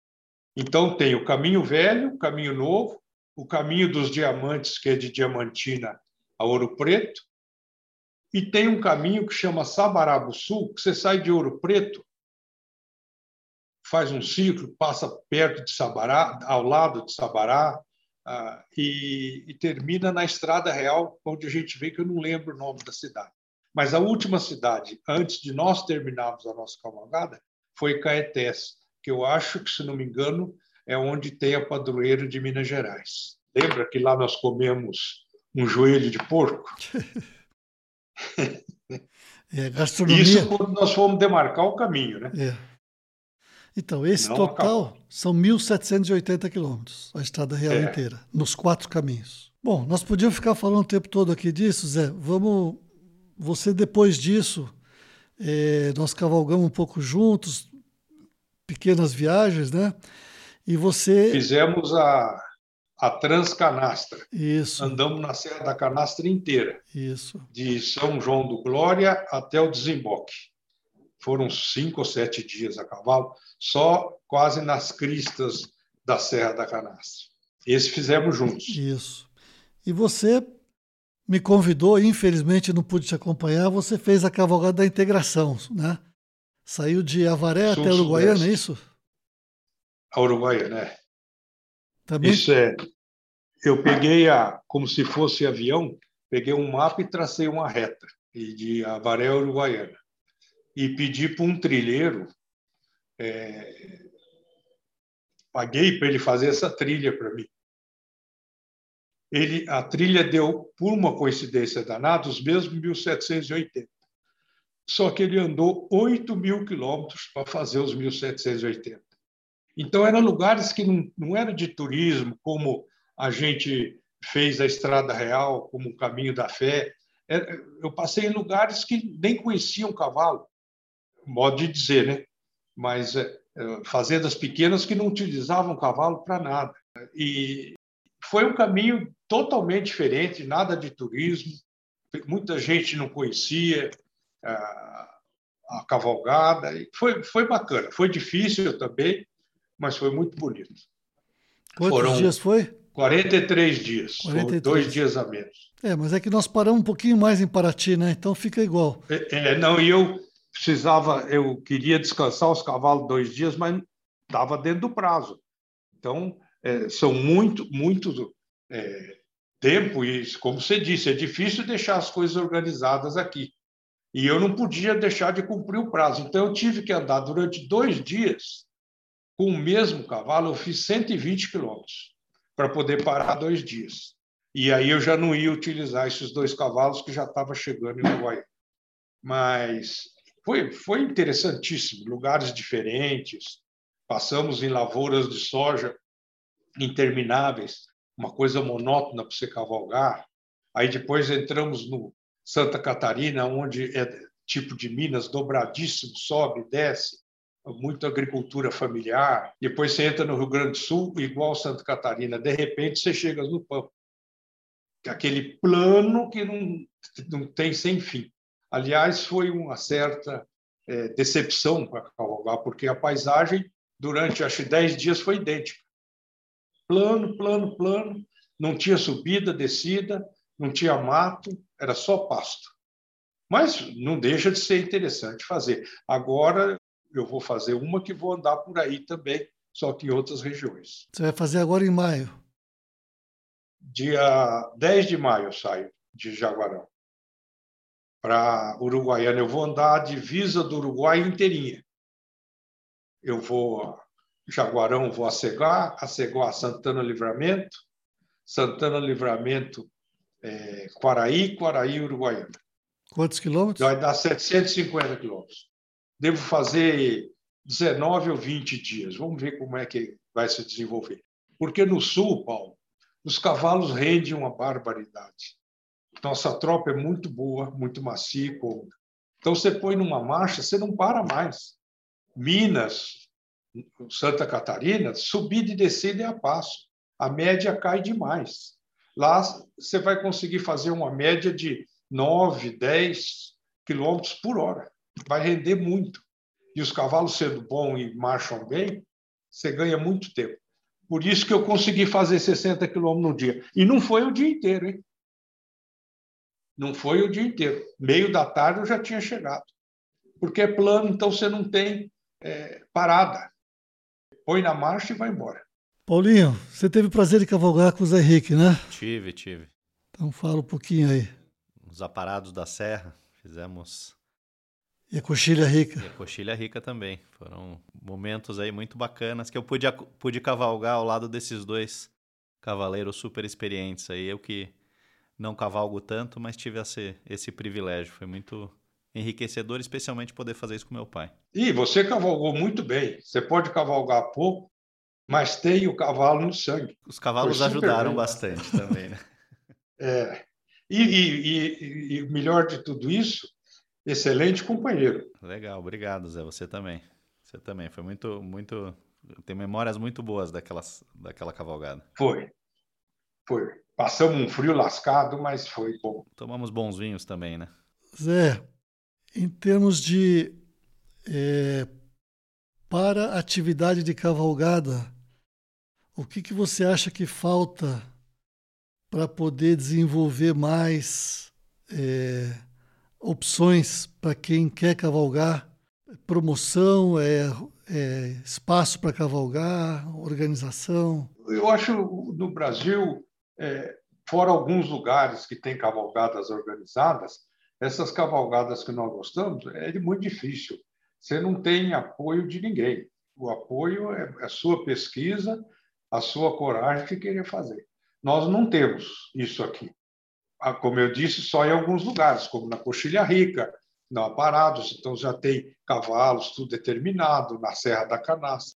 Então tem o caminho velho, o caminho novo, o caminho dos diamantes, que é de Diamantina a Ouro Preto, e tem um caminho que chama Sabarabu Sul, que você sai de Ouro Preto, faz um ciclo, passa perto de Sabará, ao lado de Sabará, uh, e, e, termina na Estrada Real, onde a gente vê que eu não lembro o nome da cidade. Mas a última cidade, antes de nós terminarmos a nossa cavalgada, foi Caetés, que eu acho que, se não me engano, é onde tem a padroeira de Minas Gerais. Lembra que lá nós comemos um joelho de porco? [LAUGHS] É, gastronomia... Isso quando nós fomos demarcar o caminho, né? É. Então, esse Não total acabou. são 1.780 quilômetros, a estrada real é. inteira, nos quatro caminhos. Bom, nós podíamos ficar falando o tempo todo aqui disso, Zé. Vamos. Você, depois disso, é, nós cavalgamos um pouco juntos, pequenas viagens, né? E você. Fizemos a, a Transcanastra. Isso. Andamos na Serra da Canastra inteira. Isso. De São João do Glória até o desemboque. Foram cinco ou sete dias a cavalo, só quase nas cristas da Serra da Canastra. Esse fizemos juntos. Isso. E você me convidou, infelizmente não pude te acompanhar, você fez a cavalgada da integração, né? Saiu de Avaré Sul, até Uruguaiana, é isso? A Uruguaiana, né? Também... Isso é. Eu peguei a, como se fosse avião, peguei um mapa e tracei uma reta e de Avaré a Uruguaiana e pedi para um trilheiro, é, paguei para ele fazer essa trilha para mim. Ele, a trilha deu, por uma coincidência danada, os mesmos 1780 só que ele andou 8 mil quilômetros para fazer os 1780. Então, eram lugares que não, não eram de turismo, como a gente fez a Estrada Real, como o Caminho da Fé. É, eu passei em lugares que nem conheciam cavalo, modo de dizer, né? Mas é, é, fazendas pequenas que não utilizavam cavalo para nada. E foi um caminho totalmente diferente, nada de turismo, muita gente não conhecia, a cavalgada. E foi, foi bacana. Foi difícil também, mas foi muito bonito. Quantos Foram dias foi? 43 dias. 43. dois dias a menos. É, mas é que nós paramos um pouquinho mais em Paraty, né? Então fica igual. É, é não, e eu precisava, eu queria descansar os cavalos dois dias, mas estava dentro do prazo. Então, é, são muito, muito é, tempo, e como você disse, é difícil deixar as coisas organizadas aqui. E eu não podia deixar de cumprir o prazo. Então, eu tive que andar durante dois dias com o mesmo cavalo. Eu fiz 120 quilômetros para poder parar dois dias. E aí eu já não ia utilizar esses dois cavalos que já estava chegando em Uruguai. Mas foi, foi interessantíssimo. Lugares diferentes. Passamos em lavouras de soja intermináveis, uma coisa monótona para você cavalgar. Aí depois entramos no, Santa Catarina, onde é tipo de Minas, dobradíssimo, sobe, desce. muita agricultura familiar. Depois você entra no Rio Grande do Sul, igual Santa Catarina, de repente você chega no Pampa. Aquele plano que não, não tem sem fim. Aliás, foi uma certa é, decepção para cavalgar, porque a paisagem, durante acho 10 dias, foi idêntica. Plano, plano, plano, não tinha subida, descida, não tinha mato, era só pasto. Mas não deixa de ser interessante fazer. Agora eu vou fazer uma que vou andar por aí também, só que em outras regiões. Você vai fazer agora em maio? Dia 10 de maio eu saio de Jaguarão para Uruguaiana. Eu vou andar a divisa do Uruguai inteirinha. Eu vou Jaguarão, vou a Ceguá, a Ceguá, Santana Livramento, Santana Livramento, é, Quaraí, Quaraí, Uruguaiana. Quantos quilômetros? Vai dar 750 quilômetros. Devo fazer 19 ou 20 dias. Vamos ver como é que vai se desenvolver. Porque no sul, Paulo, os cavalos rendem uma barbaridade. Nossa tropa é muito boa, muito macia. Então você põe numa marcha, você não para mais. Minas, Santa Catarina, subida e descida é a passo. A média cai demais. Lá você vai conseguir fazer uma média de 9, 10 quilômetros por hora. Vai render muito. E os cavalos sendo bons e marcham bem, você ganha muito tempo. Por isso que eu consegui fazer 60 quilômetros no dia. E não foi o dia inteiro, hein? Não foi o dia inteiro. Meio da tarde eu já tinha chegado. Porque é plano, então você não tem é, parada. Põe na marcha e vai embora. Paulinho, você teve o prazer de cavalgar com o Zé Henrique, né? Tive, tive. Então fala um pouquinho aí os aparados da serra, fizemos. E a coxilha rica. E a coxilha rica também. Foram momentos aí muito bacanas que eu pude, pude cavalgar ao lado desses dois cavaleiros super experientes aí. Eu que não cavalgo tanto, mas tive esse, esse privilégio. Foi muito enriquecedor, especialmente poder fazer isso com meu pai. E você cavalgou muito bem. Você pode cavalgar pouco, mas tem o cavalo no sangue. Os cavalos ajudaram bem. bastante também, né? [LAUGHS] [LAUGHS] É. E, e, e, o melhor de tudo isso, excelente companheiro. Legal, obrigado, Zé. Você também. Você também. Foi muito, muito. Tem memórias muito boas daquelas, daquela cavalgada. Foi. Foi. Passamos um frio lascado, mas foi bom. Tomamos bons vinhos também, né? Zé, em termos de. É, para a atividade de cavalgada, o que, que você acha que falta para poder desenvolver mais é, opções para quem quer cavalgar, promoção, é, é espaço para cavalgar, organização? Eu acho no Brasil, é, fora alguns lugares que tem cavalgadas organizadas, essas cavalgadas que nós gostamos é muito difícil. Você não tem apoio de ninguém. O apoio é a sua pesquisa, a sua coragem de querer fazer. Nós não temos isso aqui. Ah, como eu disse, só em alguns lugares, como na Coxilha Rica, na Aparados, então já tem cavalos, tudo determinado, na Serra da Canastra.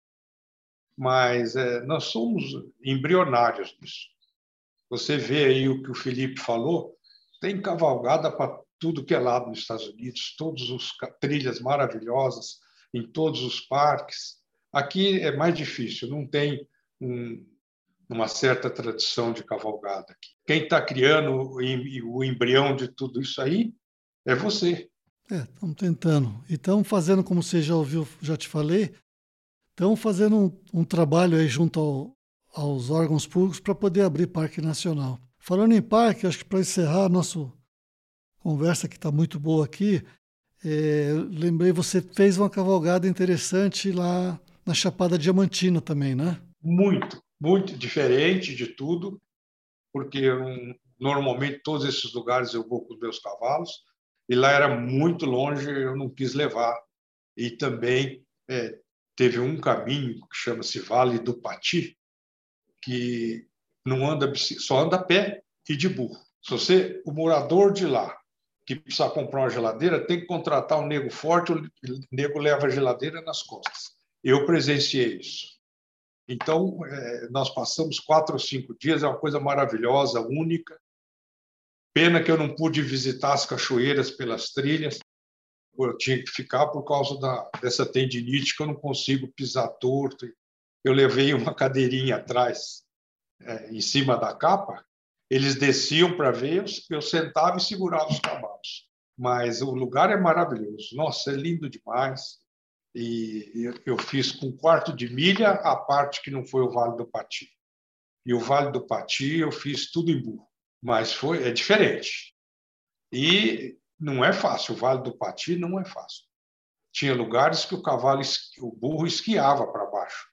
Mas é, nós somos embrionários nisso. Você vê aí o que o Felipe falou, tem cavalgada para tudo que é lado nos Estados Unidos, todas as trilhas maravilhosas, em todos os parques. Aqui é mais difícil, não tem um, uma certa tradição de cavalgada. Quem está criando o embrião de tudo isso aí é você. É, estamos tentando. E estamos fazendo, como você já ouviu, já te falei, estamos fazendo um, um, trabalho aí junto ao, aos órgãos públicos para poder abrir parque nacional. Falando em parque, acho que para encerrar a nossa conversa que está muito boa aqui, é, lembrei, você fez uma cavalgada interessante lá na Chapada Diamantina também, né? Muito muito diferente de tudo, porque eu, normalmente todos esses lugares eu vou com os meus cavalos, e lá era muito longe, eu não quis levar. E também é, teve um caminho que chama-se Vale do Pati, que não anda só anda a pé e de burro. Se você, o morador de lá, que precisa comprar uma geladeira, tem que contratar um nego forte, o nego leva a geladeira nas costas. Eu presenciei isso. Então, é, nós passamos quatro ou cinco dias, é uma coisa maravilhosa, única. Pena que eu não pude visitar as cachoeiras pelas trilhas, eu tinha que ficar por causa da, dessa tendinite que eu não consigo pisar torto. Eu levei uma cadeirinha atrás, é, em cima da capa, eles desciam para ver, eu, sentava e segurava os cavalos. Mas o lugar é maravilhoso. Nossa, é lindo demais. E eu fiz com um quarto de milha a parte que não foi o Vale do Pati. E o Vale do Pati eu fiz tudo em burro. Mas foi é diferente. E não é fácil. O Vale do Pati não é fácil. Tinha lugares que o cavalo, o burro esquiava para baixo.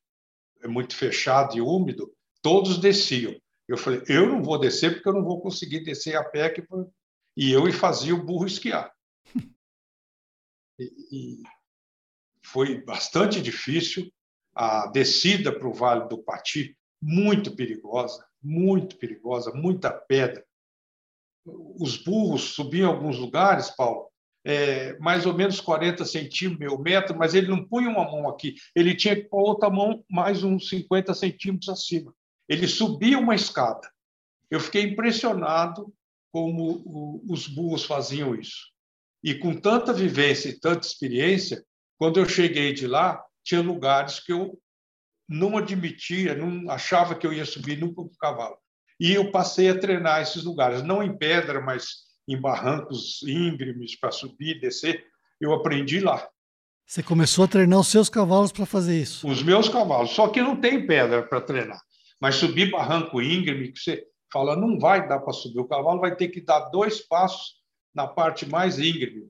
É muito fechado e úmido. Todos desciam. Eu falei, eu não vou descer porque eu não vou conseguir descer a pé. Que... E eu e fazia o burro esquiar. [LAUGHS] E, e foi bastante difícil. A descida para o Vale do Pati, muito perigosa, muito perigosa, muita pedra os burros subiam em alguns lugares, Paulo, é, mais ou menos 40 centímetros, meio metro, mas ele não punha uma mão aqui, ele tinha que pôr outra mão mais uns 50 centímetros acima. Ele subia uma escada. Eu fiquei impressionado como os burros faziam isso. E com tanta vivência e tanta experiência, quando eu cheguei de lá, tinha lugares que eu não admitia, não achava que eu ia subir nunca com o cavalo. E eu passei a treinar esses lugares, não em pedra, mas em barrancos íngremes para subir e descer. Eu aprendi lá. Você começou a treinar os seus cavalos para fazer isso? Os meus cavalos, só que não tem pedra para treinar. Mas subir barranco íngreme, que você fala, não vai dar para subir. O cavalo vai ter que dar dois passos na parte mais íngreme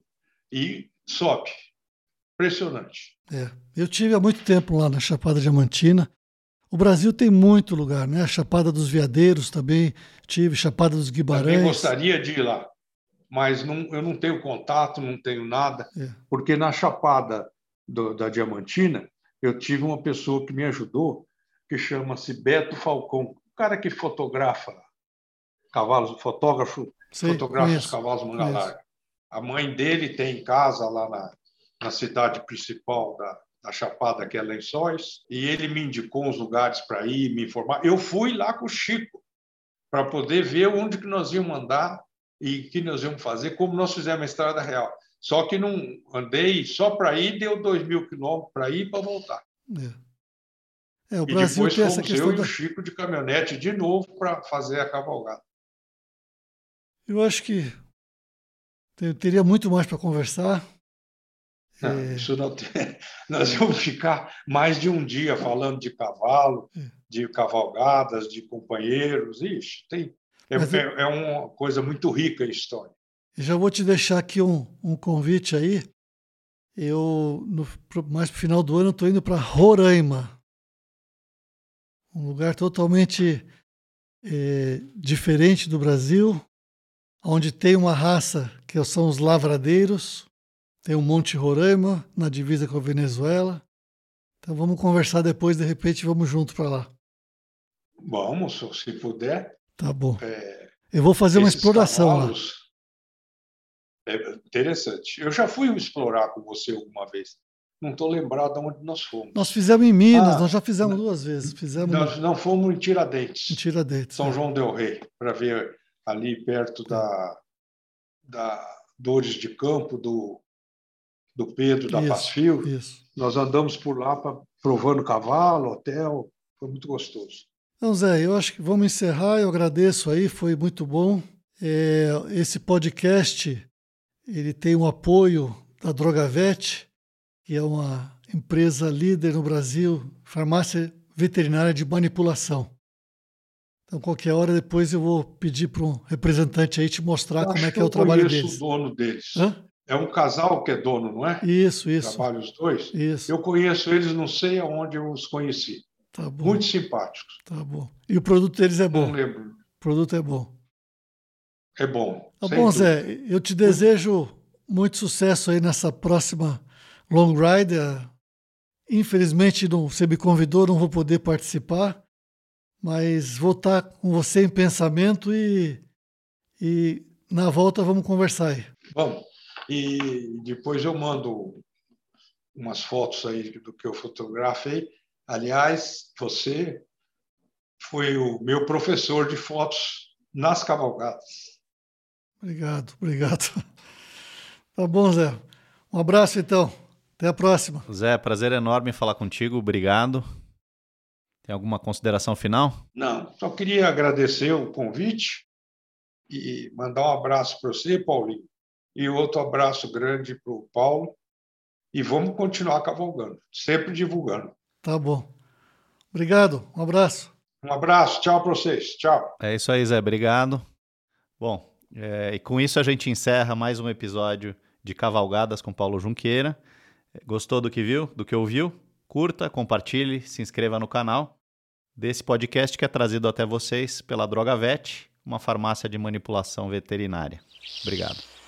e sobe. Impressionante. É. Eu tive há muito tempo lá na Chapada Diamantina o Brasil tem muito lugar, né? A Chapada dos Veadeiros também tive, Chapada dos Guimarães. Também gostaria de ir lá, mas não, eu não tenho contato, não tenho nada, é. porque na Chapada do, da Diamantina eu tive uma pessoa que me ajudou, que chama-se Beto Falcão, um cara que fotografa cavalos, fotógrafo, Sei, fotografa os cavalos manga larga. A mãe dele tem casa lá na, na cidade principal da, na Chapada, que é Lençóis, e ele me indicou os lugares para ir, me informar. Eu fui lá com o Chico para poder ver onde que nós íamos andar e que nós íamos fazer, como nós fizemos a Estrada Real. Só que não andei só para ir, deu dois mil quilômetros para ir e para voltar. É. é. o Brasil e depois tem essa questão eu da... e o Chico de caminhonete de novo para fazer a cavalgada. Eu acho que teria muito mais para conversar. Não, é... isso não tem... [LAUGHS] Nós vamos ficar mais de um dia falando de cavalo, é. de cavalgadas, de companheiros. Ixi, tem... é, é, é uma coisa muito rica a história. Já vou te deixar aqui um, um convite aí. Eu, no, mais para o final do ano, estou indo para Roraima. Um lugar totalmente é, diferente do Brasil, onde tem uma raça que são os lavradeiros, tem o Monte Roraima, na divisa com a Venezuela. Então vamos conversar depois, de repente vamos junto para lá. Vamos, se puder. Tá bom. É, Eu vou fazer uma exploração cavalos, lá. É interessante. Eu já fui explorar com você alguma vez. Não estou lembrado de onde nós fomos. Nós fizemos em Minas, ah, nós já fizemos não, duas vezes. Fizemos nós não fomos em Tiradentes. Em Tiradentes. São é. João del Rei, para ver ali perto da, da Dores de Campo, do do Pedro, da isso. Isso. Nós andamos por lá pra, provando cavalo, hotel, foi muito gostoso. Então, Zé, eu acho que vamos encerrar. Eu agradeço aí, foi muito bom. É, esse podcast ele tem o um apoio da Drogavet, que é uma empresa líder no Brasil, farmácia veterinária de manipulação. Então, qualquer hora depois eu vou pedir para um representante aí te mostrar como é que é o trabalho deles. Eu conheço o dono deles. Hã? É um casal que é dono, não é? Isso, isso. Trabalham os dois? Isso. Eu conheço eles, não sei aonde eu os conheci. Tá bom. Muito simpáticos. Tá bom. E o produto deles é bom? Não lembro. O produto é bom. É bom. Tá bom, dúvida. Zé. Eu te desejo muito sucesso aí nessa próxima Long Ride. Infelizmente, não, você me convidou, não vou poder participar, mas vou estar com você em pensamento e, e na volta vamos conversar aí. Vamos. E depois eu mando umas fotos aí do que eu fotografei. Aliás, você foi o meu professor de fotos nas cavalgadas. Obrigado, obrigado. Tá bom, Zé. Um abraço, então. Até a próxima. Zé, prazer enorme falar contigo. Obrigado. Tem alguma consideração final? Não, só queria agradecer o convite e mandar um abraço para você, Paulinho, e outro abraço grande para o Paulo. E vamos continuar cavalgando, sempre divulgando. Tá bom. Obrigado, um abraço. Um abraço, tchau para vocês. Tchau. É isso aí, Zé. Obrigado. Bom, é, e com isso a gente encerra mais um episódio de Cavalgadas com Paulo Junqueira. Gostou do que viu, do que ouviu? Curta, compartilhe, se inscreva no canal desse podcast que é trazido até vocês pela Droga Vet, uma farmácia de manipulação veterinária. Obrigado.